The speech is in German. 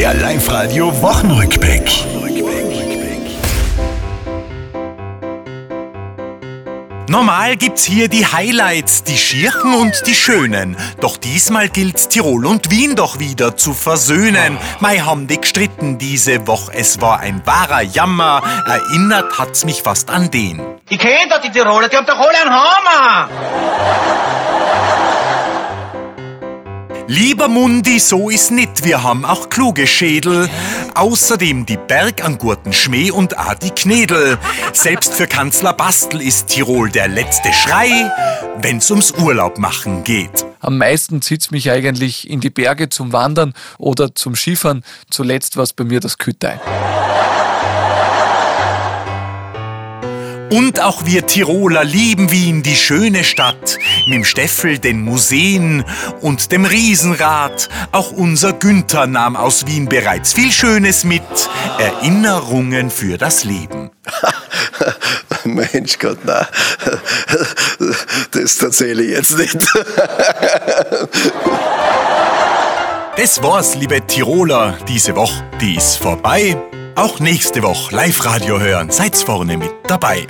Der Live-Radio Wochenrückblick. Normal gibt's hier die Highlights, die Schirchen und die Schönen. Doch diesmal gilt's Tirol und Wien doch wieder zu versöhnen. Mei haben die gestritten diese Woche, es war ein wahrer Jammer. Erinnert hat's mich fast an den. Ich kenn doch die Tiroler, die haben doch alle einen Hammer. Lieber Mundi, so ist nit, wir haben auch kluge Schädel. Außerdem die Bergangurten Schmäh und auch die Knädel. Selbst für Kanzler Bastel ist Tirol der letzte Schrei, wenn's ums Urlaub machen geht. Am meisten zieht's mich eigentlich in die Berge zum Wandern oder zum Skifahren. Zuletzt war's bei mir das Kütei. Und auch wir Tiroler lieben Wien, die schöne Stadt, mit dem Steffel, den Museen und dem Riesenrad. Auch unser Günther nahm aus Wien bereits viel Schönes mit, Erinnerungen für das Leben. Mensch Gott, nein. Das erzähle ich jetzt nicht. Das war's, liebe Tiroler, diese Woche, die ist vorbei. Auch nächste Woche Live-Radio hören, seid's vorne mit dabei.